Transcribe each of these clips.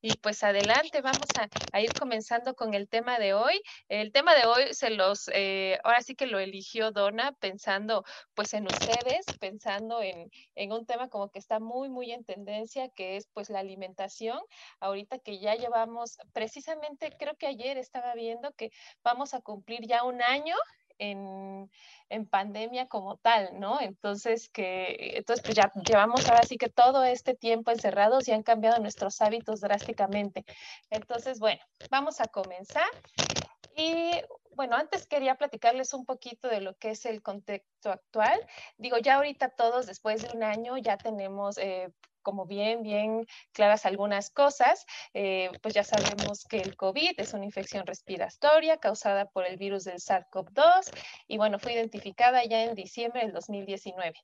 Y pues adelante, vamos a, ir comenzando con el tema de hoy. El tema de hoy se los, eh, ahora sí que lo eligió Donna pensando pues en ustedes, pensando en, en un tema como que está muy, muy en tendencia, que es pues la alimentación. Ahorita que ya llevamos, precisamente creo que ayer estaba viendo que vamos a cumplir ya un año en, en, pandemia como tal, ¿no? Entonces, que, entonces, pues ya llevamos ahora sí que todo este tiempo encerrados y han cambiado nuestros hábitos drásticamente. Entonces, bueno, vamos a comenzar. Y bueno, antes quería platicarles un poquito de lo que es el contexto actual. Digo, ya ahorita todos, después de un año, ya tenemos eh, como bien, bien claras algunas cosas, eh, pues ya sabemos que el COVID es una infección respiratoria causada por el virus del SARS-CoV-2 y bueno, fue identificada ya en diciembre del 2019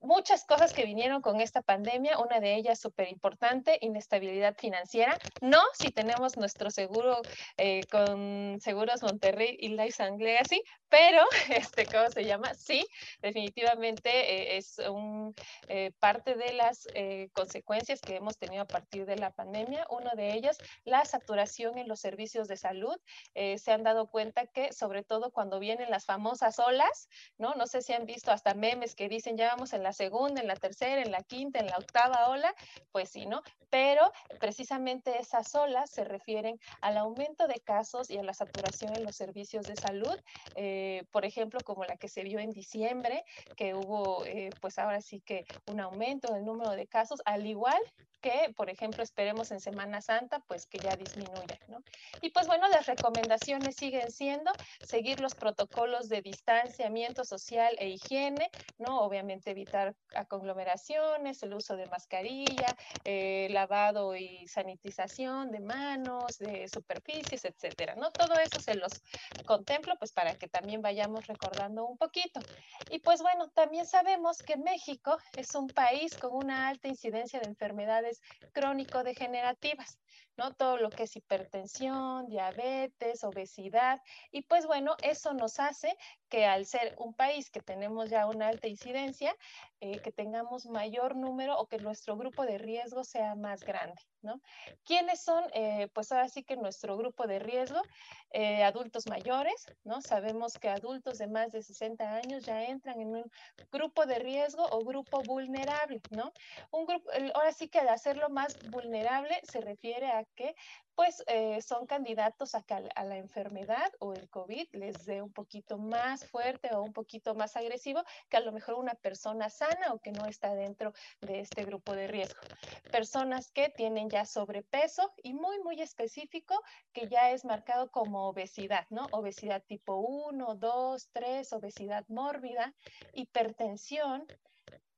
muchas cosas que vinieron con esta pandemia, una de ellas súper importante, inestabilidad financiera. No si tenemos nuestro seguro eh, con Seguros Monterrey y Life and Legacy, pero, este, ¿cómo se llama? Sí, definitivamente eh, es un, eh, parte de las consecuencias que hemos tenido a partir de la pandemia. Uno de ellos, la saturación en los servicios de salud. se han dado cuenta que, sobre todo cuando vienen las famosas olas, ¿no? No sé si han visto hasta memes que dicen ya vamos en la segunda, en la tercera, en la quinta, en la octava ola, pues sí, ¿no? Pero precisamente esas olas se refieren al aumento de casos y a la saturación en los servicios de salud, eh, por ejemplo, como la que se vio en diciembre, que hubo, eh, pues ahora sí que un aumento en el número de casos, al igual que, por ejemplo, esperemos en Semana Santa, pues que ya disminuya, ¿no? Y pues bueno, las recomendaciones siguen siendo seguir los protocolos de distanciamiento social e higiene, ¿no? Obviamente evitar conglomeraciones, el uso de mascarilla, eh, lavado y sanitización de manos, de superficies, etcétera, ¿no? Todo eso se los contemplo, pues para que también vayamos recordando un poquito. Y pues bueno, también sabemos que México es un país con una alta incidencia de enfermedades crónico-degenerativas, ¿no? Todo lo que es hipertensión, diabetes, obesidad. Y pues bueno, eso nos hace que al ser un país que tenemos ya una alta incidencia, eh, que tengamos mayor número o que nuestro grupo de riesgo sea más grande, ¿no? ¿Quiénes son? Eh, pues ahora sí que nuestro grupo de riesgo, eh, adultos mayores, ¿no? Sabemos que adultos de más de 60 años ya entran en un grupo de riesgo o grupo vulnerable, ¿no? Un grupo, ahora sí que al hacerlo más vulnerable se refiere a que pues eh, son candidatos a que a la enfermedad o el COVID les dé un poquito más fuerte o un poquito más agresivo que a lo mejor una persona sana o que no está dentro de este grupo de riesgo. Personas que tienen ya sobrepeso y muy, muy específico que ya es marcado como obesidad, ¿no? Obesidad tipo 1, 2, 3, obesidad mórbida, hipertensión,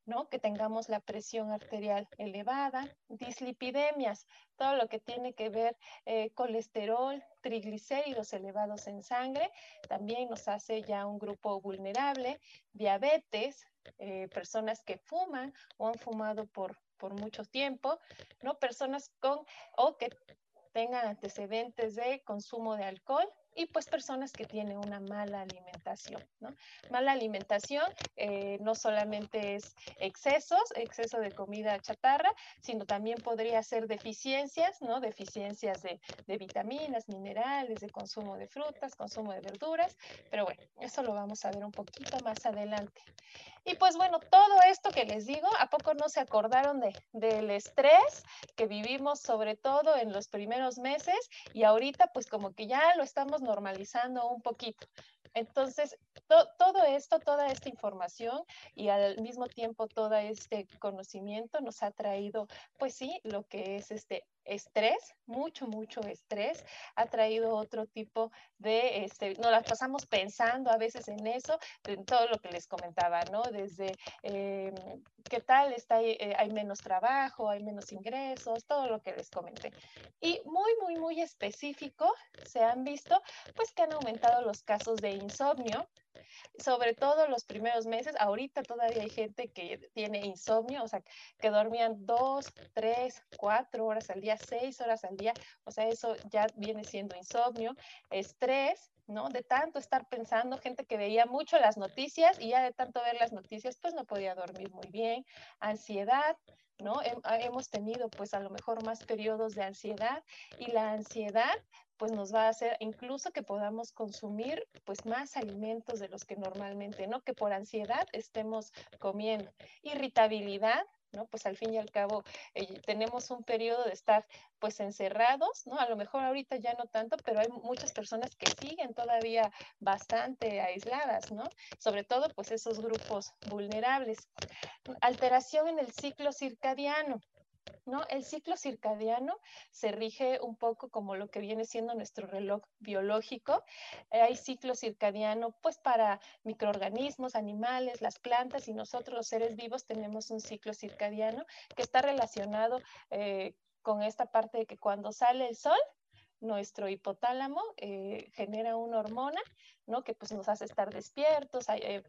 ¿no? Que tengamos la presión arterial elevada, dislipidemias, todo lo que tiene que ver eh, colesterol, triglicéridos elevados en sangre, también nos hace ya un grupo vulnerable, diabetes, eh, personas que fuman o han fumado por, por mucho tiempo, ¿no? Personas con o que tengan antecedentes de consumo de alcohol, y pues personas que tienen una mala alimentación, ¿no? Mala alimentación eh, no solamente es excesos, exceso de comida chatarra, sino también podría ser deficiencias, ¿no? Deficiencias de, de vitaminas, minerales, de consumo de frutas, consumo de verduras, pero bueno, eso lo vamos a ver un poquito más adelante. Y pues bueno, todo esto que les digo, ¿a poco no se acordaron de, del estrés que vivimos sobre todo en los primeros meses y ahorita pues como que ya lo estamos normalizando un poquito? Entonces, todo esto, toda esta información y al mismo tiempo todo este conocimiento nos ha traído, pues sí, lo que es este estrés, mucho, mucho estrés, ha traído otro tipo de, este, nos las pasamos pensando a veces en eso, en todo lo que les comentaba, ¿no? Desde eh, qué tal está, eh, hay menos trabajo, hay menos ingresos, todo lo que les comenté. Y muy, muy, muy específico, se han visto, pues que han aumentado los casos de insomnio, sobre todo los primeros meses. Ahorita todavía hay gente que tiene insomnio, o sea, que dormían dos, tres, cuatro horas al día, seis horas al día. O sea, eso ya viene siendo insomnio, estrés, ¿no? De tanto estar pensando, gente que veía mucho las noticias y ya de tanto ver las noticias, pues no podía dormir muy bien, ansiedad, ¿no? Hemos tenido pues a lo mejor más periodos de ansiedad y la ansiedad pues nos va a hacer incluso que podamos consumir pues más alimentos de los que normalmente, ¿no? Que por ansiedad estemos comiendo. Irritabilidad, ¿no? Pues al fin y al cabo eh, tenemos un periodo de estar pues encerrados, ¿no? A lo mejor ahorita ya no tanto, pero hay muchas personas que siguen todavía bastante aisladas, ¿no? Sobre todo pues esos grupos vulnerables. Alteración en el ciclo circadiano, ¿no? El ciclo circadiano se rige un poco como lo que viene siendo nuestro reloj biológico. Hay ciclo circadiano, pues para microorganismos, animales, las plantas y nosotros los seres vivos tenemos un ciclo circadiano que está relacionado eh, con esta parte de que cuando sale el sol, nuestro hipotálamo eh, genera una hormona ¿no? que pues nos hace estar despiertos, eh,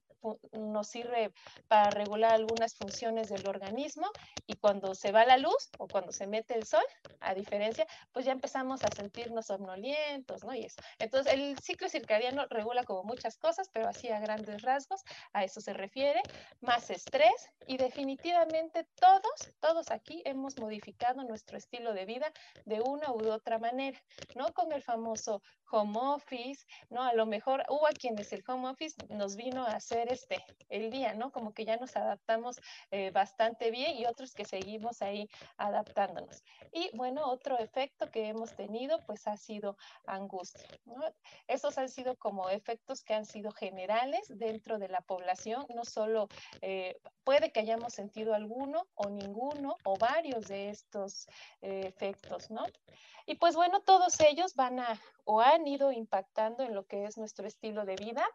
nos sirve para regular algunas funciones del organismo y cuando se va la luz o cuando se mete el sol, a diferencia, pues ya empezamos a sentirnos somnolientos, ¿no? Y eso. Entonces, el ciclo circadiano regula como muchas cosas, pero así a grandes rasgos, a eso se refiere, más estrés y definitivamente todos, todos aquí hemos modificado nuestro estilo de vida de una u otra manera, ¿no? Con el famoso home office, ¿no? A lo mejor hubo a quienes el home office nos vino a hacer este, el día, ¿no? Como que ya nos adaptamos eh, bastante bien y otros que seguimos ahí adaptándonos. Y bueno, otro efecto que hemos tenido pues ha sido angustia, ¿no? Esos han sido como efectos que han sido generales dentro de la población, no solo eh, puede que hayamos sentido alguno o ninguno o varios de estos eh, efectos, ¿no? Y pues bueno, todos ellos van a o han ido impactando en lo que es nuestro estilo de vida.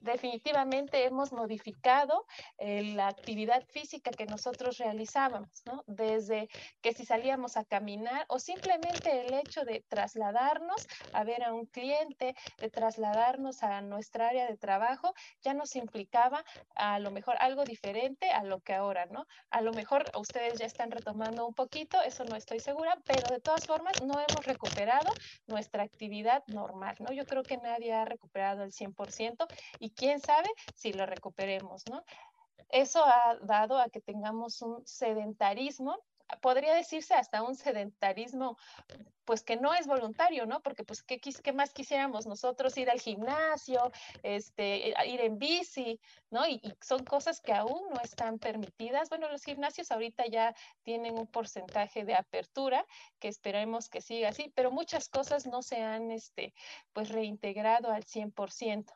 Definitivamente hemos modificado eh, la actividad física que nosotros realizábamos, ¿no? Desde que si salíamos a caminar o simplemente el hecho de trasladarnos a ver a un cliente, de trasladarnos a nuestra área de trabajo, ya nos implicaba a lo mejor algo diferente a lo que ahora, ¿no? A lo mejor ustedes ya están retomando un poquito, eso no estoy segura, pero de todas formas no hemos recuperado nuestra actividad normal, ¿no? Yo creo que nadie ha recuperado el 100% y quién sabe si lo recuperemos, ¿no? Eso ha dado a que tengamos un sedentarismo podría decirse hasta un sedentarismo, pues que no es voluntario, ¿no? Porque pues, ¿qué, más quisiéramos nosotros? Ir al gimnasio, este, ir en bici, ¿no? Y, y, son cosas que aún no están permitidas. Bueno, los gimnasios ahorita ya tienen un porcentaje de apertura, que esperemos que siga así, pero muchas cosas no se han, este, pues, reintegrado al 100%.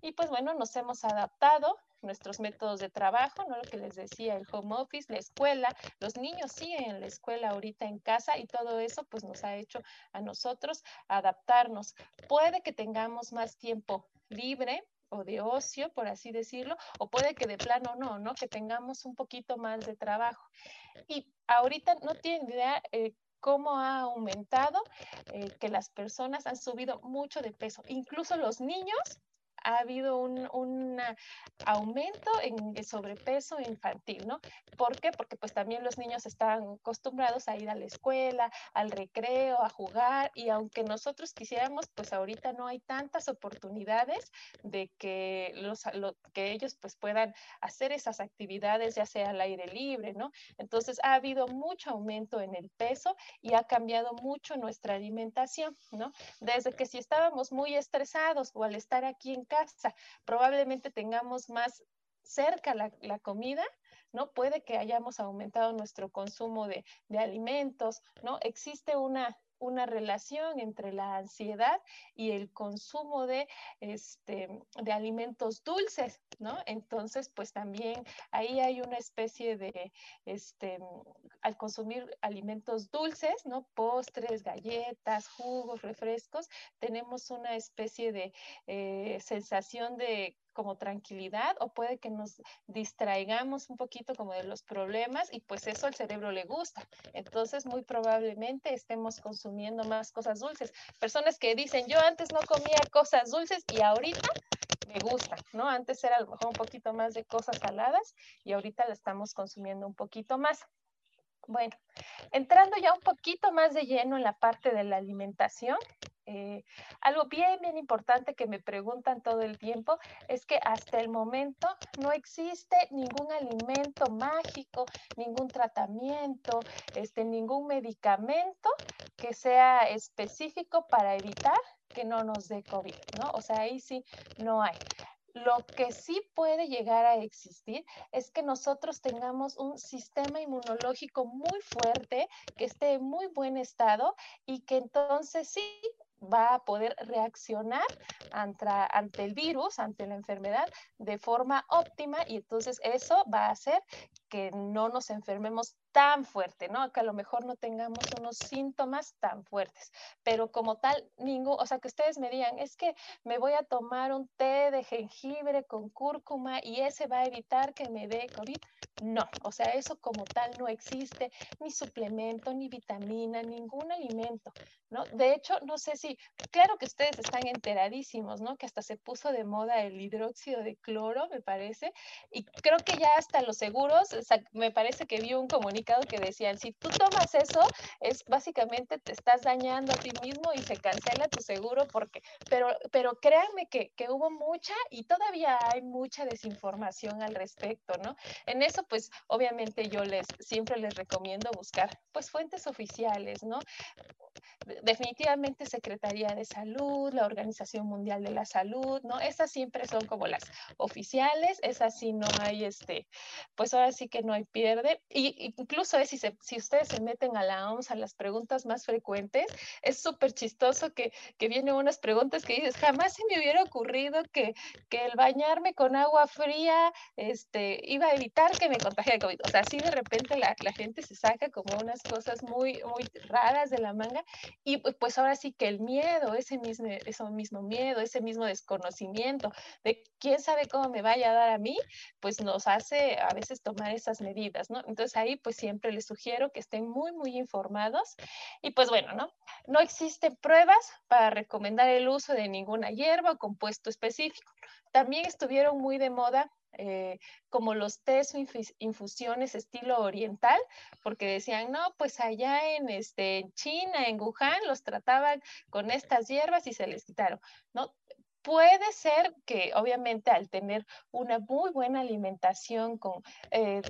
Y pues bueno, nos hemos adaptado, nuestros métodos de trabajo, ¿no? Lo que les decía, el home office, la escuela, los niños siguen en la escuela ahorita en casa y todo eso pues nos ha hecho a nosotros adaptarnos. Puede que tengamos más tiempo libre, o de ocio, por así decirlo, o puede que de plano no, ¿no? Que tengamos un poquito más de trabajo. Y ahorita no tienen idea eh, cómo ha aumentado eh, que las personas han subido mucho de peso, incluso los niños ha habido un, un, aumento en el sobrepeso infantil, ¿no? ¿Por qué? Porque pues también los niños están acostumbrados a ir a la escuela, al recreo, a jugar y aunque nosotros quisiéramos, pues ahorita no hay tantas oportunidades de que, los, lo, que ellos pues puedan hacer esas actividades, ya sea al aire libre, ¿no? Entonces ha habido mucho aumento en el peso y ha cambiado mucho nuestra alimentación, ¿no? Desde que si estábamos muy estresados o al estar aquí en casa. Probablemente tengamos más cerca la, comida, ¿no? Puede que hayamos aumentado nuestro consumo de alimentos, ¿no? Existe una una relación entre la ansiedad y el consumo de, este, de alimentos dulces, ¿no? Entonces, pues también ahí hay una especie de, este, al consumir alimentos dulces, ¿no? Postres, galletas, jugos, refrescos, tenemos una especie de eh, sensación de como tranquilidad o puede que nos distraigamos un poquito como de los problemas y pues eso al cerebro le gusta. Entonces muy probablemente estemos consumiendo más cosas dulces. Personas que dicen, yo antes no comía cosas dulces y ahorita me gusta, ¿no? Antes era a lo mejor un poquito más de cosas saladas y ahorita la estamos consumiendo un poquito más. Bueno, entrando ya un poquito más de lleno en la parte de la alimentación, eh, algo bien, bien importante que me preguntan todo el tiempo es que hasta el momento no existe ningún alimento mágico, ningún tratamiento, este, ningún medicamento que sea específico para evitar que no nos dé COVID, ¿no? O sea, ahí sí no hay. Lo que sí puede llegar a existir es que nosotros tengamos un sistema inmunológico muy fuerte, que esté en muy buen estado y que entonces sí va a poder reaccionar ante, el virus, ante la enfermedad, de forma óptima y entonces eso va a hacer que no nos enfermemos tan fuerte, ¿no? Que a lo mejor no tengamos unos síntomas tan fuertes, pero como tal, ningún, o sea, que ustedes me digan, es que me voy a tomar un té de jengibre con cúrcuma y ese va a evitar que me dé COVID. No, o sea, eso como tal no existe, ni suplemento, ni vitamina, ningún alimento, ¿no? De hecho, no sé si, claro que ustedes están enteradísimos, ¿no? Que hasta se puso de moda el hidróxido de cloro, me parece, y creo que ya hasta los seguros, me parece que vi un comunicado que decían, si tú tomas eso, es básicamente te estás dañando a ti mismo y se cancela tu seguro porque, pero, pero créanme que, que hubo mucha y todavía hay mucha desinformación al respecto, ¿no? En eso, pues, obviamente yo les, siempre les recomiendo buscar, pues, fuentes oficiales, ¿no? definitivamente Secretaría de Salud, la Organización Mundial de la Salud, ¿no? Esas siempre son como las oficiales, esas sí no hay, este, pues ahora sí que no hay pierde. Y incluso es, si, si ustedes se meten a la OMS, a las preguntas más frecuentes, es súper chistoso que, vienen unas preguntas que dices, jamás se me hubiera ocurrido que, el bañarme con agua fría este, iba a evitar que me contagiara COVID. O sea, así de repente la, gente se saca como unas cosas muy, muy raras de la manga y pues ahora sí que el miedo, ese mismo, ese mismo miedo, ese mismo desconocimiento de quién sabe cómo me vaya a dar a mí, pues nos hace a veces tomar esas medidas, ¿no? Entonces ahí pues siempre les sugiero que estén muy, muy informados. Y pues bueno, ¿no? No existen pruebas para recomendar el uso de ninguna hierba o compuesto específico. También estuvieron muy de moda eh, como los tés o infusiones estilo oriental, porque decían, no, pues allá en, este, en China, en Wuhan, los trataban con estas hierbas y se les quitaron, ¿no? Puede ser que obviamente al tener una muy buena alimentación con eh,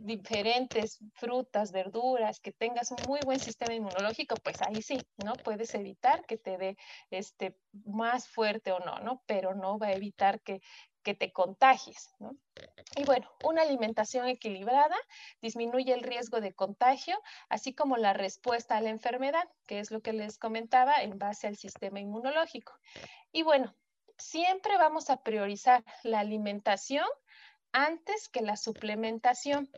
diferentes frutas, verduras, que tengas un muy buen sistema inmunológico, pues ahí sí, ¿no? Puedes evitar que te dé este, más fuerte o no, ¿no? Pero no va a evitar que, que te contagies. ¿no? Y bueno, una alimentación equilibrada disminuye el riesgo de contagio, así como la respuesta a la enfermedad, que es lo que les comentaba en base al sistema inmunológico. Y bueno, siempre vamos a priorizar la alimentación antes que la suplementación.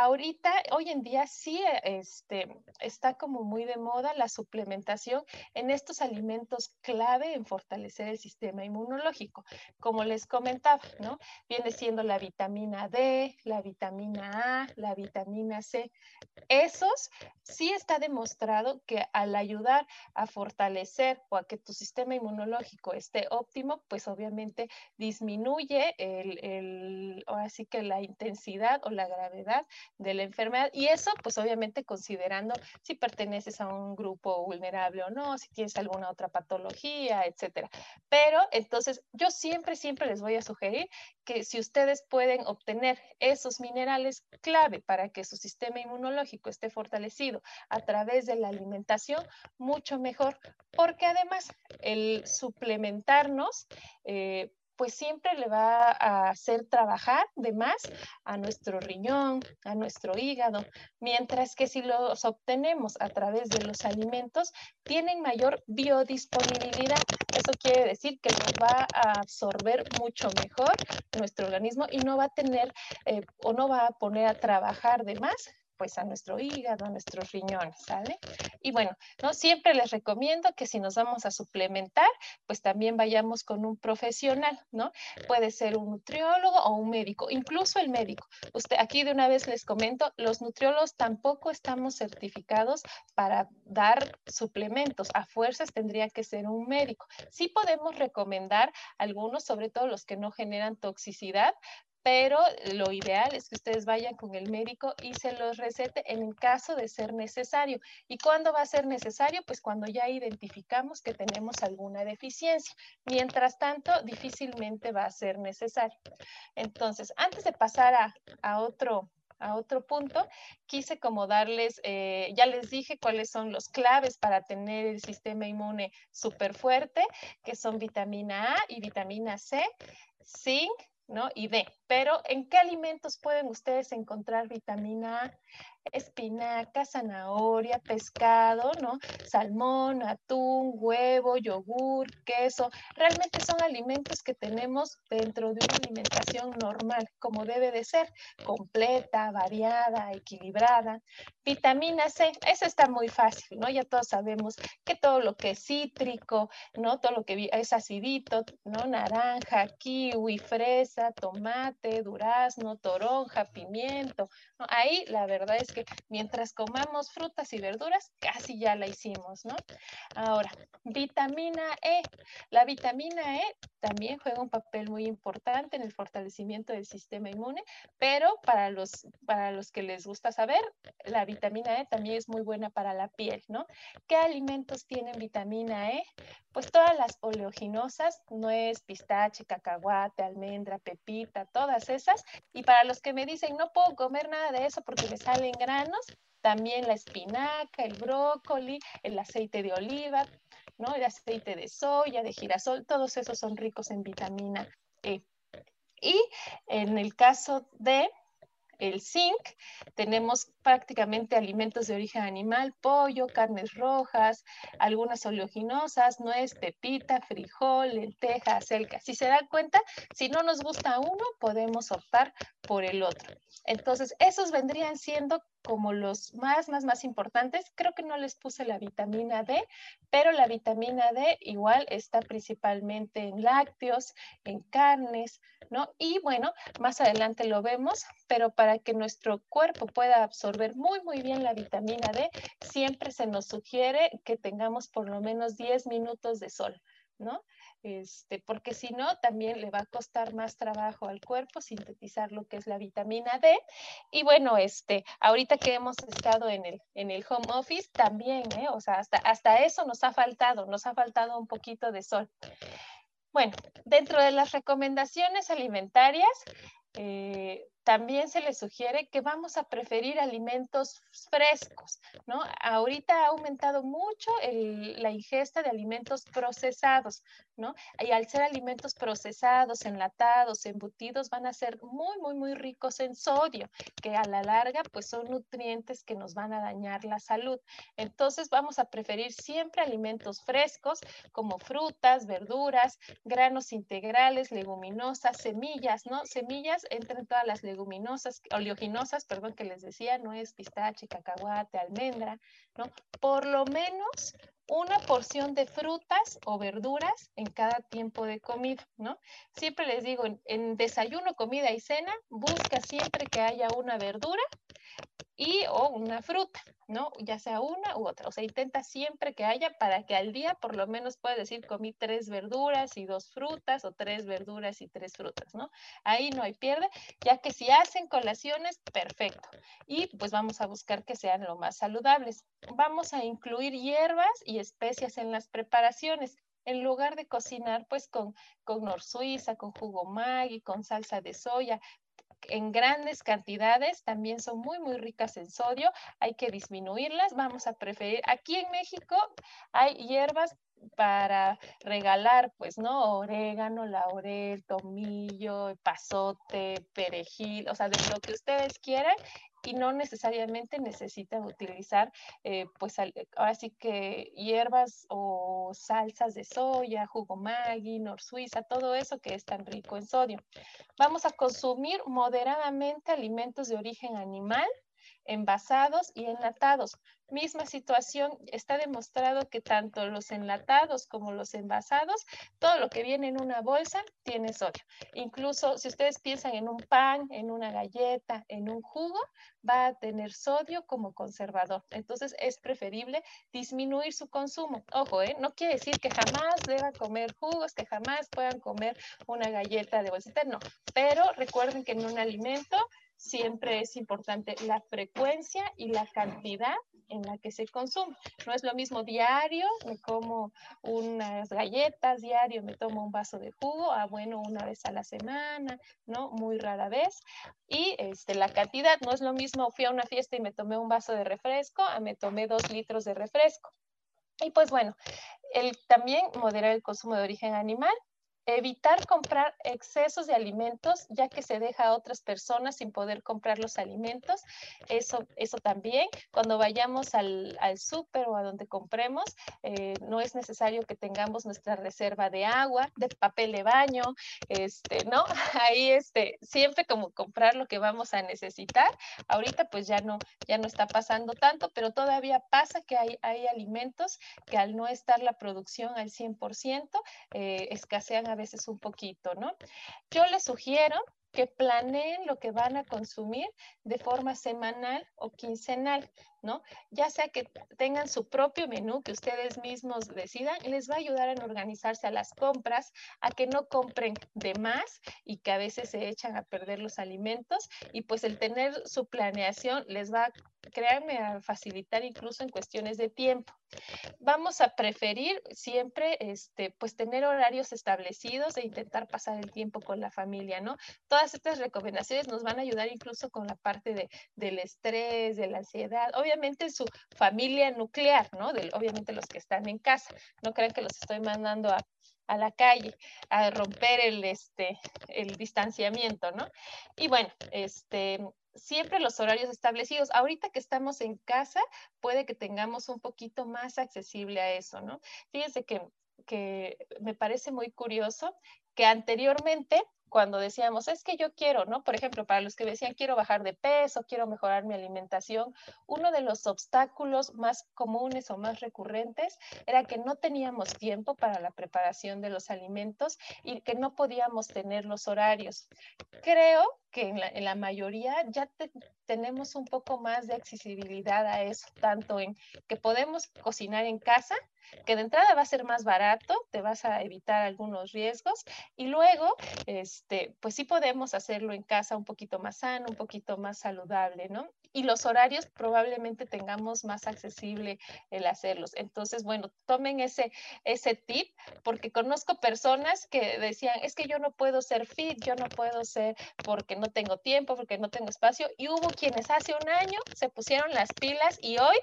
Ahorita, hoy en día sí este, está como muy de moda la suplementación en estos alimentos clave en fortalecer el sistema inmunológico. Como les comentaba, ¿no? Viene siendo la vitamina D, la vitamina A, la vitamina C. Esos sí está demostrado que al ayudar a fortalecer o a que tu sistema inmunológico esté óptimo, pues obviamente disminuye el, el así que la intensidad o la gravedad de la enfermedad. Y eso, pues obviamente considerando si perteneces a un grupo vulnerable o no, si tienes alguna otra patología, etcétera. Pero entonces yo siempre, siempre les voy a sugerir que si ustedes pueden obtener esos minerales clave para que su sistema inmunológico esté fortalecido a través de la alimentación, mucho mejor, porque además el suplementarnos eh, pues siempre le va a hacer trabajar de más a nuestro riñón, a nuestro hígado, mientras que si los obtenemos a través de los alimentos, tienen mayor biodisponibilidad. Eso quiere decir que nos va a absorber mucho mejor nuestro organismo y no va a tener eh, o no va a poner a trabajar de más pues a nuestro hígado, a nuestros riñones, ¿sale? Y bueno, ¿no? Siempre les recomiendo que si nos vamos a suplementar, pues también vayamos con un profesional, ¿no? Puede ser un nutriólogo o un médico, incluso el médico. Usted, aquí de una vez les comento, los nutriólogos tampoco estamos certificados para dar suplementos. A fuerzas tendría que ser un médico. Sí podemos recomendar algunos, sobre todo los que no generan toxicidad, pero lo ideal es que ustedes vayan con el médico y se los recete en el caso de ser necesario. ¿Y cuándo va a ser necesario? Pues cuando ya identificamos que tenemos alguna deficiencia. Mientras tanto, difícilmente va a ser necesario. Entonces, antes de pasar a, a otro a otro punto, quise como darles, eh, ya les dije cuáles son los claves para tener el sistema inmune súper fuerte, que son vitamina A y vitamina C, zinc, ¿no? Y D. Pero, ¿en qué alimentos pueden ustedes encontrar vitamina A? Espinaca, zanahoria, pescado, ¿no? Salmón, atún, huevo, yogur, queso. Realmente son alimentos que tenemos dentro de una alimentación normal, como debe de ser, completa, variada, equilibrada. Vitamina C, esa está muy fácil, ¿no? Ya todos sabemos que todo lo que es cítrico, ¿no? Todo lo que es acidito, ¿no? Naranja, kiwi, fresa, tomate, durazno, toronja, pimiento. Ahí la verdad es que mientras comamos frutas y verduras, casi ya la hicimos, ¿no? Ahora, vitamina E. La vitamina E también juega un papel muy importante en el fortalecimiento del sistema inmune, pero para los, para los que les gusta saber, la vitamina E también es muy buena para la piel, ¿no? ¿Qué alimentos tienen vitamina E? Pues todas las oleaginosas, nuez, pistache, cacahuate, almendra, pepita, todas esas. Y para los que me dicen, no puedo comer nada de eso porque me salen granos, también la espinaca, el brócoli, el aceite de oliva, ¿no? El aceite de soya, de girasol, todos esos son ricos en vitamina E. Y en el caso de el zinc, tenemos prácticamente alimentos de origen animal, pollo, carnes rojas, algunas oleaginosas, nuez, pepita, frijol, lenteja, acelga. Si se dan cuenta, si no nos gusta uno, podemos optar por el otro. Entonces, esos vendrían siendo como los más, más, más importantes. Creo que no les puse la vitamina D, pero la vitamina D igual está principalmente en lácteos, en carnes, ¿no? Y bueno, más adelante lo vemos, pero para que nuestro cuerpo pueda absorber muy, muy bien la vitamina D, siempre se nos sugiere que tengamos por lo menos 10 minutos de sol, ¿no? este, porque si no, también le va a costar más trabajo al cuerpo sintetizar lo que es la vitamina D. Y bueno, este, ahorita que hemos estado en el, en el home office, también, ¿eh? o sea, hasta, hasta eso nos ha faltado, nos ha faltado un poquito de sol. Bueno, dentro de las recomendaciones alimentarias, eh, también se les sugiere que vamos a preferir alimentos frescos, ¿no? Ahorita ha aumentado mucho la ingesta de alimentos procesados, ¿no? Y al ser alimentos procesados, enlatados, embutidos, van a ser muy, muy, muy ricos en sodio, que a la larga, pues son nutrientes que nos van a dañar la salud. Entonces, vamos a preferir siempre alimentos frescos, como frutas, verduras, granos integrales, leguminosas, semillas, ¿no? Semillas entran todas las leguminosas leguminosas, oleoginosas, perdón, que les decía, no es pistache, cacahuate, almendra, ¿no? Por lo menos una porción de frutas o verduras en cada tiempo de comida, ¿no? Siempre les digo, en, desayuno, comida y cena, busca siempre que haya una verdura y o una fruta, ¿no? Ya sea una u otra. O sea, intenta siempre que haya para que al día por lo menos puedas decir comí tres verduras y dos frutas o tres verduras y tres frutas, ¿no? Ahí no hay pierde, ya que si hacen colaciones, perfecto. Y pues vamos a buscar que sean lo más saludables. Vamos a incluir hierbas y especias en las preparaciones en lugar de cocinar pues con, con nor suiza, con jugo maggi, con salsa de soya, en grandes cantidades, también son muy, muy ricas en sodio, hay que disminuirlas, vamos a preferir, aquí en México hay hierbas para regalar, pues, ¿no? Orégano, laurel, tomillo, pasote, perejil, o sea, de lo que ustedes quieran y no necesariamente necesitan utilizar, eh, pues, ahora sí que hierbas o salsas de soya, jugo maggi, nor suiza, todo eso que es tan rico en sodio. Vamos a consumir moderadamente alimentos de origen animal, envasados y enlatados. Misma situación, está demostrado que tanto los enlatados como los envasados, todo lo que viene en una bolsa tiene sodio. Incluso si ustedes piensan en un pan, en una galleta, en un jugo, va a tener sodio como conservador. Entonces es preferible disminuir su consumo. Ojo, ¿eh? no quiere decir que jamás deban comer jugos, que jamás puedan comer una galleta de bolsita, no. Pero recuerden que en un alimento siempre es importante la frecuencia y la cantidad en la que se consume. No es lo mismo diario, me como unas galletas, diario me tomo un vaso de jugo, ah, bueno, una vez a la semana, ¿no? Muy rara vez. Y este, la cantidad no es lo mismo, fui a una fiesta y me tomé un vaso de refresco, a me tomé dos litros de refresco. Y pues bueno, el, también moderar el consumo de origen animal, Evitar comprar excesos de alimentos, ya que se deja a otras personas sin poder comprar los alimentos. Eso, eso también, cuando vayamos al, al súper o a donde compremos, eh, no es necesario que tengamos nuestra reserva de agua, de papel de baño, este, ¿no? Ahí este, siempre como comprar lo que vamos a necesitar. Ahorita pues ya no, ya no está pasando tanto, pero todavía pasa que hay, hay alimentos que al no estar la producción al 100%, eh, escasean a veces un poquito, ¿no? Yo les sugiero que planeen lo que van a consumir de forma semanal o quincenal, ¿no? Ya sea que tengan su propio menú, que ustedes mismos decidan, les va a ayudar a organizarse a las compras, a que no compren de más y que a veces se echan a perder los alimentos y pues el tener su planeación les va, créanme, a facilitar incluso en cuestiones de tiempo. Vamos a preferir siempre, este, pues tener horarios establecidos e intentar pasar el tiempo con la familia, ¿no? Todas estas recomendaciones nos van a ayudar incluso con la parte de, del estrés, de la ansiedad, obviamente su familia nuclear, ¿no? obviamente los que están en casa, no crean que los estoy mandando a, a la calle a romper el, este, el distanciamiento, ¿no? Y bueno, este, siempre los horarios establecidos. Ahorita que estamos en casa, puede que tengamos un poquito más accesible a eso, ¿no? Fíjense que, que me parece muy curioso que anteriormente cuando decíamos, es que yo quiero, ¿no? Por ejemplo, para los que decían, quiero bajar de peso, quiero mejorar mi alimentación, uno de los obstáculos más comunes o más recurrentes era que no teníamos tiempo para la preparación de los alimentos y que no podíamos tener los horarios. Creo que en la, mayoría ya tenemos un poco más de accesibilidad a eso, tanto en que podemos cocinar en casa, que de entrada va a ser más barato, te vas a evitar algunos riesgos y luego, este, pues sí podemos hacerlo en casa un poquito más sano, un poquito más saludable, ¿no? Y los horarios probablemente tengamos más accesible el hacerlos. Entonces, bueno, tomen ese, ese tip porque conozco personas que decían, es que yo no puedo ser fit, yo no puedo ser porque no tengo tiempo, porque no tengo espacio. Y hubo quienes hace un año se pusieron las pilas y hoy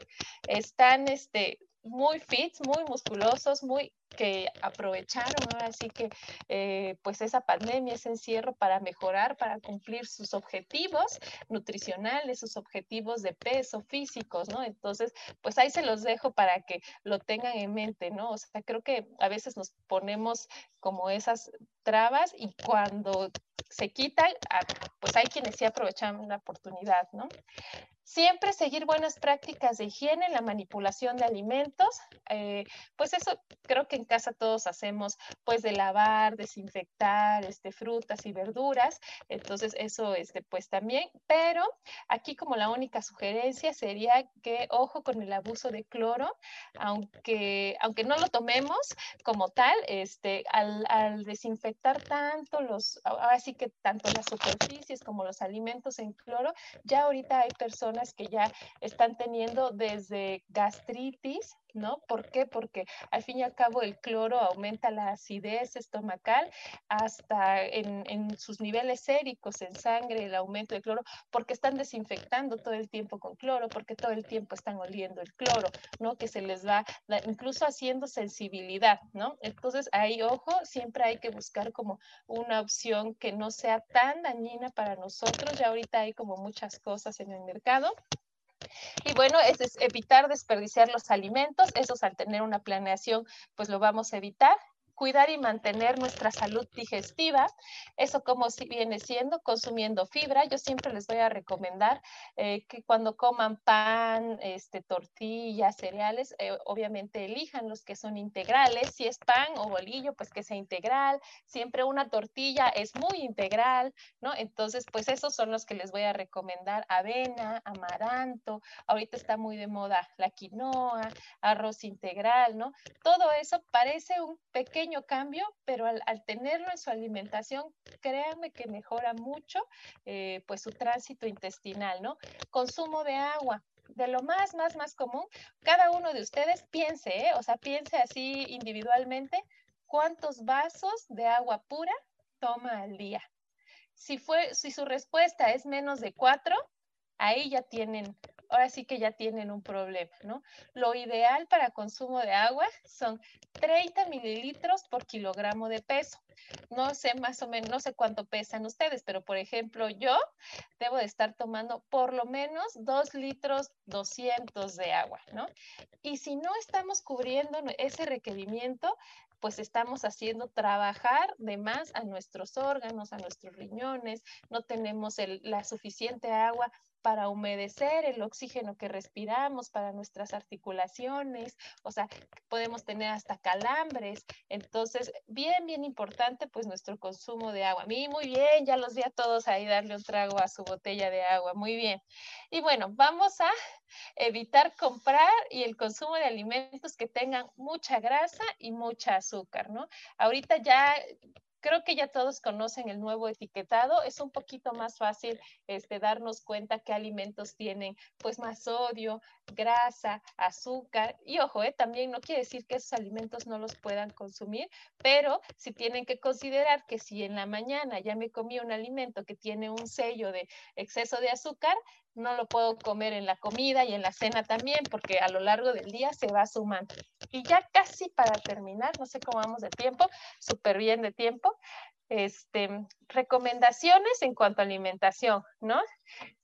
están, este, muy fit, muy musculosos, muy que aprovecharon ahora sí que eh, pues esa pandemia, ese encierro para mejorar, para cumplir sus objetivos nutricionales, sus objetivos de peso físicos, ¿no? Entonces, pues ahí se los dejo para que lo tengan en mente, ¿no? O sea, creo que a veces nos ponemos como esas trabas y cuando se quitan, ah, pues hay quienes sí aprovechan la oportunidad, ¿no? Siempre seguir buenas prácticas de higiene en la manipulación de alimentos. Eh, pues eso creo que en casa todos hacemos, pues de lavar, desinfectar este, frutas y verduras. Entonces eso, este, pues también. Pero aquí como la única sugerencia sería que ojo con el abuso de cloro, aunque, aunque no lo tomemos como tal, este, al, al desinfectar tanto los, así que tanto las superficies como los alimentos en cloro, ya ahorita hay personas que ya están teniendo desde gastritis, ¿no? ¿Por qué? Porque al fin y al cabo el cloro aumenta la acidez estomacal hasta en, en sus niveles séricos en sangre, el aumento de cloro, porque están desinfectando todo el tiempo con cloro, porque todo el tiempo están oliendo el cloro, ¿no? Que se les va incluso haciendo sensibilidad, ¿no? Entonces ahí, ojo, siempre hay que buscar como una opción que no sea tan dañina para nosotros. Ya ahorita hay como muchas cosas en el mercado y bueno, es, evitar desperdiciar los alimentos, esos al tener una planeación, pues lo vamos a evitar cuidar y mantener nuestra salud digestiva. Eso como si viene siendo consumiendo fibra. Yo siempre les voy a recomendar eh, que cuando coman pan, este, tortillas, cereales, eh, obviamente elijan los que son integrales. Si es pan o bolillo, pues que sea integral. Siempre una tortilla es muy integral, ¿no? Entonces, pues esos son los que les voy a recomendar. Avena, amaranto. Ahorita está muy de moda la quinoa, arroz integral, ¿no? Todo eso parece un pequeño cambio, pero al, tenerlo en su alimentación, créanme que mejora mucho eh, pues su tránsito intestinal, ¿no? Consumo de agua de lo más, más, más común, cada uno de ustedes piense, ¿eh? o sea, piense así individualmente, cuántos vasos de agua pura toma al día. Si, fue, si su respuesta es menos de cuatro, ahí ya tienen ahora sí que ya tienen un problema, ¿no? Lo ideal para consumo de agua son 30 mililitros por kilogramo de peso. No sé más o menos, no sé cuánto pesan ustedes, pero por ejemplo yo debo de estar tomando por lo menos 2 litros 200 de agua, ¿no? Y si no estamos cubriendo ese requerimiento, pues estamos haciendo trabajar de más a nuestros órganos, a nuestros riñones, no tenemos la suficiente agua para humedecer el oxígeno que respiramos, para nuestras articulaciones, o sea, podemos tener hasta calambres. Entonces, bien, bien importante, pues nuestro consumo de agua. Mí, muy bien, ya los vi a todos ahí darle un trago a su botella de agua, muy bien. Y bueno, vamos a evitar comprar y el consumo de alimentos que tengan mucha grasa y mucha azúcar, ¿no? Ahorita ya Creo que ya todos conocen el nuevo etiquetado. Es un poquito más fácil este, darnos cuenta qué alimentos tienen pues más sodio, grasa, azúcar. Y ojo, eh, también no quiere decir que esos alimentos no los puedan consumir, pero si tienen que considerar que si en la mañana ya me comí un alimento que tiene un sello de exceso de azúcar, no lo puedo comer en la comida y en la cena también, porque a lo largo del día se va sumando. Y ya casi para terminar, no sé cómo vamos de tiempo, súper bien de tiempo, este, recomendaciones en cuanto a alimentación, ¿no?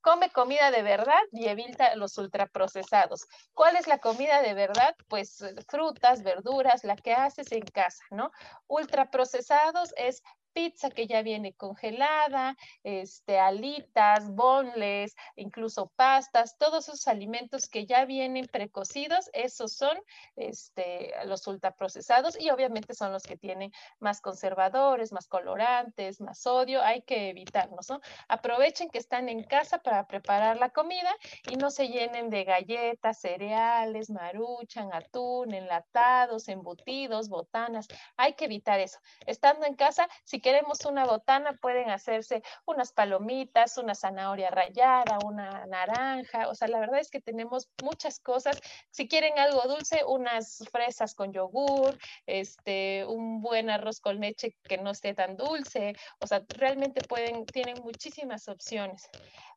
Come comida de verdad y evita los ultraprocesados. ¿Cuál es la comida de verdad? Pues frutas, verduras, la que haces en casa, ¿no? Ultraprocesados es pizza que ya viene congelada, este, alitas, bonles, incluso pastas, todos esos alimentos que ya vienen precocidos, esos son este, los ultraprocesados y obviamente son los que tienen más conservadores, más colorantes, más sodio, hay que evitarlos, ¿no? Aprovechen que están en casa para preparar la comida y no se llenen de galletas, cereales, maruchan, atún, enlatados, embutidos, botanas, hay que evitar eso. Estando en casa, si queremos una botana, pueden hacerse unas palomitas, una zanahoria rallada, una naranja. O sea, la verdad es que tenemos muchas cosas. Si quieren algo dulce, unas fresas con yogur, este, un buen arroz con leche que no esté tan dulce. O sea, realmente pueden, tienen muchísimas opciones.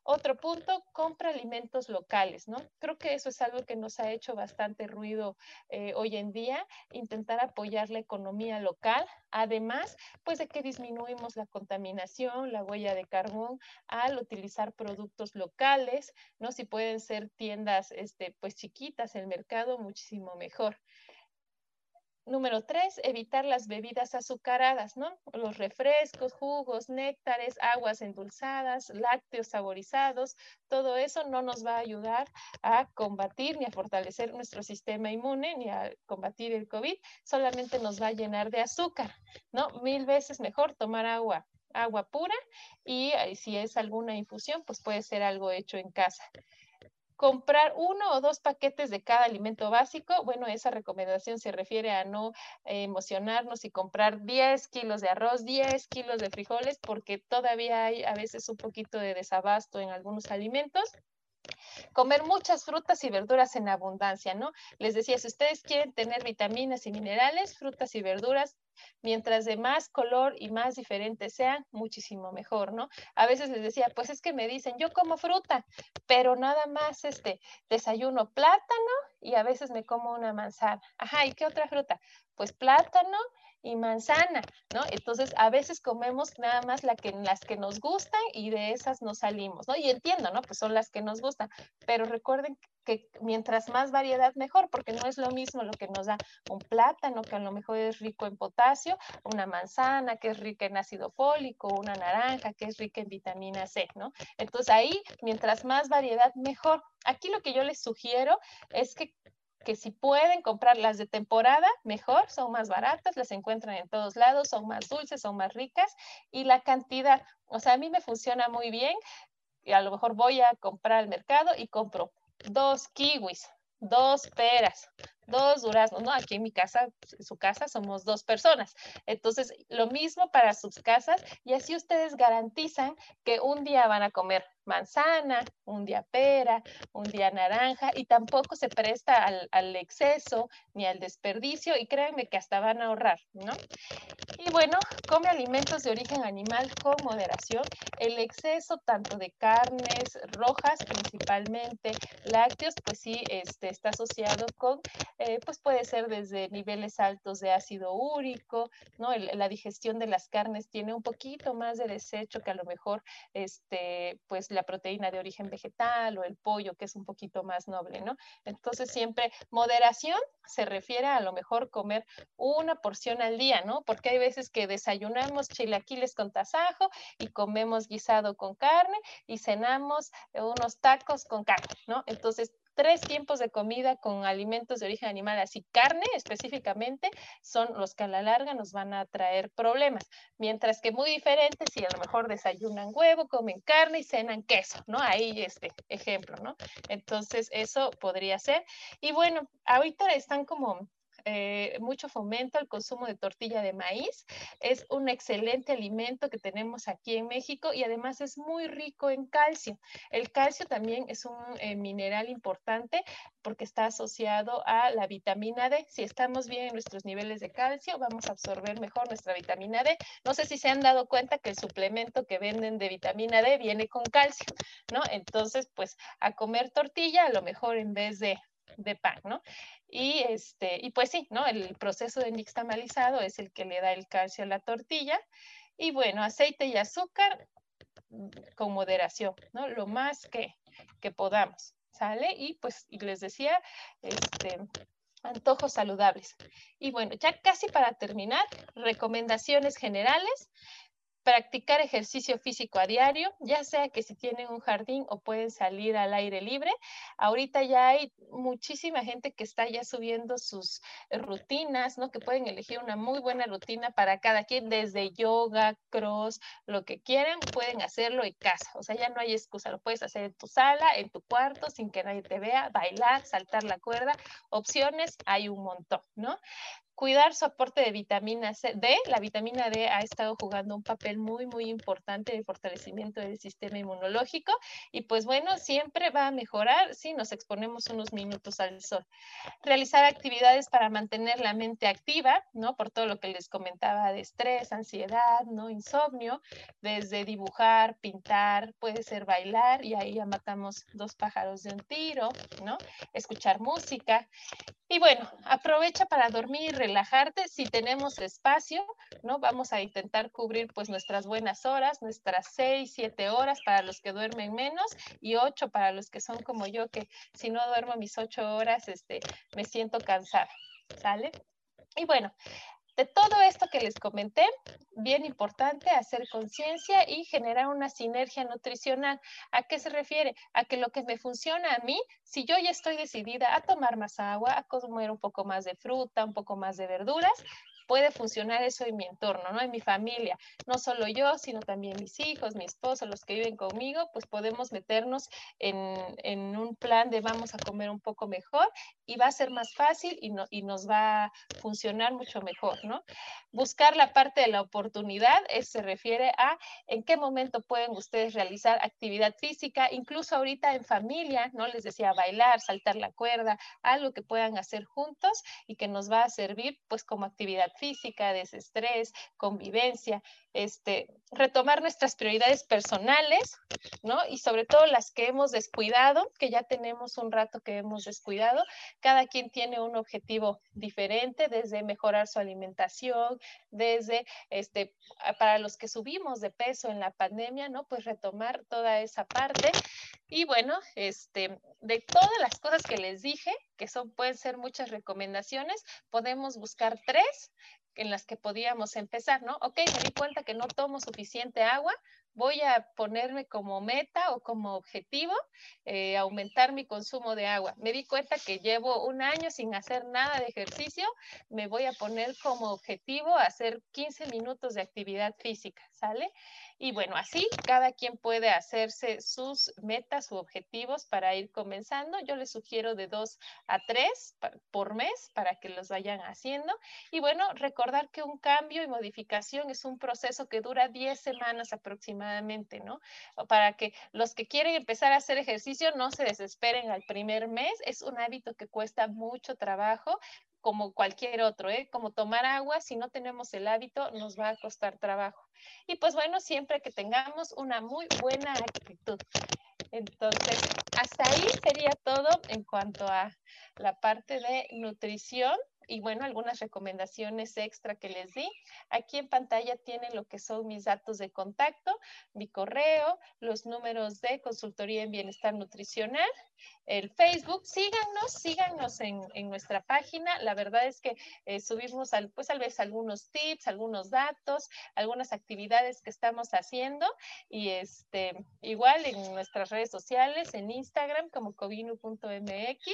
Otro punto, compra alimentos locales, ¿no? Creo que eso es algo que nos ha hecho bastante ruido eh, hoy en día, intentar apoyar la economía local, además, pues de que disminuimos la contaminación, la huella de carbón al utilizar productos locales, ¿no? Si pueden ser tiendas, este, pues chiquitas, el mercado, muchísimo mejor. Número tres, evitar las bebidas azucaradas, ¿no? Los refrescos, jugos, néctares, aguas endulzadas, lácteos saborizados, todo eso no nos va a ayudar a combatir ni a fortalecer nuestro sistema inmune ni a combatir el COVID, solamente nos va a llenar de azúcar, ¿no? Mil veces mejor tomar agua, agua pura y eh, si es alguna infusión, pues puede ser algo hecho en casa comprar uno o dos paquetes de cada alimento básico, bueno, esa recomendación se refiere a no emocionarnos y comprar 10 kilos de arroz, 10 kilos de frijoles, porque todavía hay a veces un poquito de desabasto en algunos alimentos. Comer muchas frutas y verduras en abundancia, ¿no? Les decía, si ustedes quieren tener vitaminas y minerales, frutas y verduras Mientras de más color y más diferentes sean, muchísimo mejor, ¿no? A veces les decía, pues es que me dicen, yo como fruta, pero nada más este desayuno plátano y a veces me como una manzana. Ajá, ¿y qué otra fruta? Pues plátano y manzana, ¿no? Entonces, a veces comemos nada más las que nos gustan y de esas nos salimos, ¿no? Y entiendo, ¿no? Pues son las que nos gustan, pero recuerden que mientras más variedad mejor, porque no es lo mismo lo que nos da un plátano, que a lo mejor es rico en potasio, una manzana que es rica en ácido fólico, una naranja que es rica en vitamina C, ¿no? Entonces ahí, mientras más variedad mejor. Aquí lo que yo les sugiero es que que si pueden comprar las de temporada, mejor, son más baratas, las encuentran en todos lados, son más dulces, son más ricas y la cantidad, o sea, a mí me funciona muy bien y a lo mejor voy a comprar al mercado y compro dos kiwis, dos peras, dos duraznos, ¿no? Aquí en mi casa, en su casa, somos dos personas. Entonces, lo mismo para sus casas y así ustedes garantizan que un día van a comer manzana, un día pera, un día naranja y tampoco se presta al, al, exceso ni al desperdicio y créanme que hasta van a ahorrar, ¿no? Y bueno, come alimentos de origen animal con moderación. El exceso tanto de carnes rojas principalmente, lácteos, pues sí, este, está asociado con eh, pues puede ser desde niveles altos de ácido úrico, ¿no? la digestión de las carnes tiene un poquito más de desecho que a lo mejor, este, pues la proteína de origen vegetal o el pollo, que es un poquito más noble, ¿no? Entonces siempre moderación se refiere a, a lo mejor comer una porción al día, ¿no? Porque hay veces que desayunamos chilaquiles con tasajo y comemos guisado con carne y cenamos unos tacos con carne, ¿no? Entonces tres tiempos de comida con alimentos de origen animal, así carne específicamente, son los que a la larga nos van a traer problemas. Mientras que muy diferentes, si a lo mejor desayunan huevo, comen carne y cenan queso, ¿no? Ahí este ejemplo, ¿no? Entonces, eso podría ser. Y bueno, ahorita están como eh, mucho fomento al consumo de tortilla de maíz. Es un excelente alimento que tenemos aquí en México y además es muy rico en calcio. El calcio también es un eh, mineral importante porque está asociado a la vitamina D. Si estamos bien en nuestros niveles de calcio, vamos a absorber mejor nuestra vitamina D. No sé si se han dado cuenta que el suplemento que venden de vitamina D viene con calcio, ¿no? Entonces, pues a comer tortilla, a lo mejor en vez de de pan, ¿no? Y, este, y pues sí, ¿no? El proceso de nixtamalizado es el que le da el calcio a la tortilla. Y bueno, aceite y azúcar con moderación, ¿no? Lo más que, que podamos, ¿sale? Y pues y les decía, este, antojos saludables. Y bueno, ya casi para terminar, recomendaciones generales practicar ejercicio físico a diario, ya sea que si tienen un jardín o pueden salir al aire libre. Ahorita ya hay muchísima gente que está ya subiendo sus rutinas, ¿no? Que pueden elegir una muy buena rutina para cada quien, desde yoga, cross, lo que quieran, pueden hacerlo en casa. O sea, ya no hay excusa, lo puedes hacer en tu sala, en tu cuarto, sin que nadie te vea, bailar, saltar la cuerda. Opciones hay un montón, ¿no? Cuidar su aporte de vitamina C, D. La vitamina D ha estado jugando un papel muy, muy importante el fortalecimiento del sistema inmunológico y pues bueno, siempre va a mejorar si nos exponemos unos minutos al sol. Realizar actividades para mantener la mente activa, ¿no? Por todo lo que les comentaba de estrés, ansiedad, ¿no? Insomnio, desde dibujar, pintar, puede ser bailar y ahí ya matamos dos pájaros de un tiro, ¿no? Escuchar música. Y bueno, aprovecha para dormir relajarte. Si tenemos espacio, ¿no? Vamos a intentar cubrir pues nuestras buenas horas, nuestras seis, siete horas para los que duermen menos y ocho para los que son como yo, que si no duermo mis ocho horas, este, me siento cansada, ¿sale? Y bueno, de todo esto que les comenté, bien importante hacer conciencia y generar una sinergia nutricional. ¿A qué se refiere? A que lo que me funciona a mí, si yo ya estoy decidida a tomar más agua, a comer un poco más de fruta, un poco más de verduras, puede funcionar eso en mi entorno, ¿no? En mi familia. No solo yo, sino también mis hijos, mi esposo, los que viven conmigo, pues podemos meternos en, en un plan de vamos a comer un poco mejor y va a ser más fácil y, no, y nos va a funcionar mucho mejor, ¿no? Buscar la parte de la oportunidad se refiere a en qué momento pueden ustedes realizar actividad física, incluso ahorita en familia, ¿no? Les decía bailar, saltar la cuerda, algo que puedan hacer juntos y que nos va a servir pues como actividad física, desestrés, convivencia. Este, retomar nuestras prioridades personales, ¿no? Y sobre todo las que hemos descuidado, que ya tenemos un rato que hemos descuidado. Cada quien tiene un objetivo diferente, desde mejorar su alimentación, desde, este, para los que subimos de peso en la pandemia, ¿no? Pues retomar toda esa parte. Y bueno, este, de todas las cosas que les dije, que son, pueden ser muchas recomendaciones, podemos buscar tres en las que podíamos empezar, ¿no? Ok, me di cuenta que no tomo suficiente agua, voy a ponerme como meta o como objetivo eh, aumentar mi consumo de agua. Me di cuenta que llevo un año sin hacer nada de ejercicio, me voy a poner como objetivo hacer 15 minutos de actividad física, ¿sale? Y bueno, así cada quien puede hacerse sus metas u objetivos para ir comenzando. Yo les sugiero de dos a tres por mes para que los vayan haciendo. Y bueno, recordar que un cambio y modificación es un proceso que dura 10 semanas aproximadamente, ¿no? Para que los que quieren empezar a hacer ejercicio no se desesperen al primer mes. Es un hábito que cuesta mucho trabajo, como cualquier otro, ¿eh? como tomar agua, si no tenemos el hábito, nos va a costar trabajo. Y pues bueno, siempre que tengamos una muy buena actitud. Entonces, hasta ahí sería todo en cuanto a la parte de nutrición y bueno, algunas recomendaciones extra que les di. Aquí en pantalla tienen lo que son mis datos de contacto, mi correo, los números de consultoría en bienestar nutricional, el Facebook. Síganos, síganos en, en nuestra página. La verdad es que eh, subimos al, pues tal vez algunos tips, algunos datos, algunas actividades que estamos haciendo y este igual en nuestras redes sociales, en Instagram como covinu.mx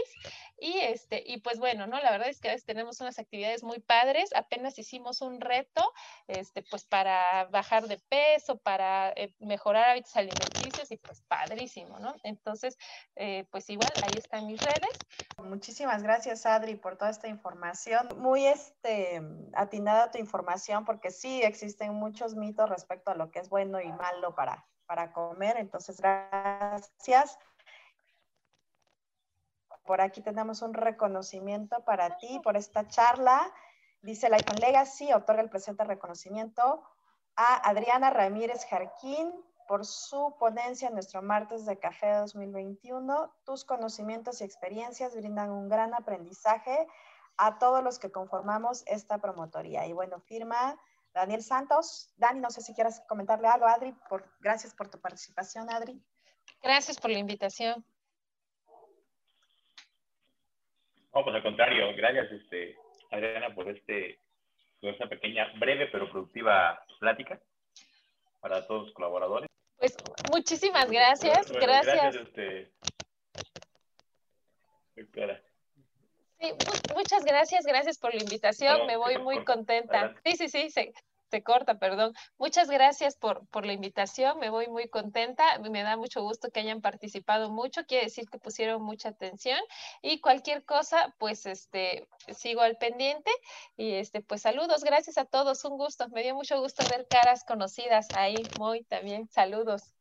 y este y pues bueno, no, la verdad es que a veces tenemos tenemos unas actividades muy padres. Apenas hicimos un reto, este, pues para bajar de peso, para eh, mejorar hábitos alimenticios y pues padrísimo, ¿no? Entonces, eh, pues igual ahí están mis redes. Muchísimas gracias, Adri, por toda esta información. Muy este, atinada tu información porque sí existen muchos mitos respecto a lo que es bueno y malo para, para comer. Entonces, gracias por aquí tenemos un reconocimiento para ti por esta charla. Dice la iPhone Legacy, otorga el presente reconocimiento a Adriana Ramírez Jarquín por su ponencia en nuestro martes de café 2021. Tus conocimientos y experiencias brindan un gran aprendizaje a todos los que conformamos esta promotoría. Y bueno, firma Daniel Santos. Dani, no sé si quieres comentarle algo, Adri. Por, gracias por tu participación, Adri. Gracias por la invitación. No, pues al contrario, gracias este, Adriana por este por esta pequeña, breve pero productiva plática para todos los colaboradores. Pues muchísimas gracias, gracias. gracias este, Sí, muchas gracias, gracias por la invitación, me voy muy contenta. Sí, sí, sí, sí te corta, perdón. Muchas gracias por, por la invitación, me voy muy contenta, me da mucho gusto que hayan participado mucho, quiere decir que pusieron mucha atención y cualquier cosa, pues este, sigo al pendiente y este, pues saludos, gracias a todos, un gusto, me dio mucho gusto ver caras conocidas ahí, muy también, saludos.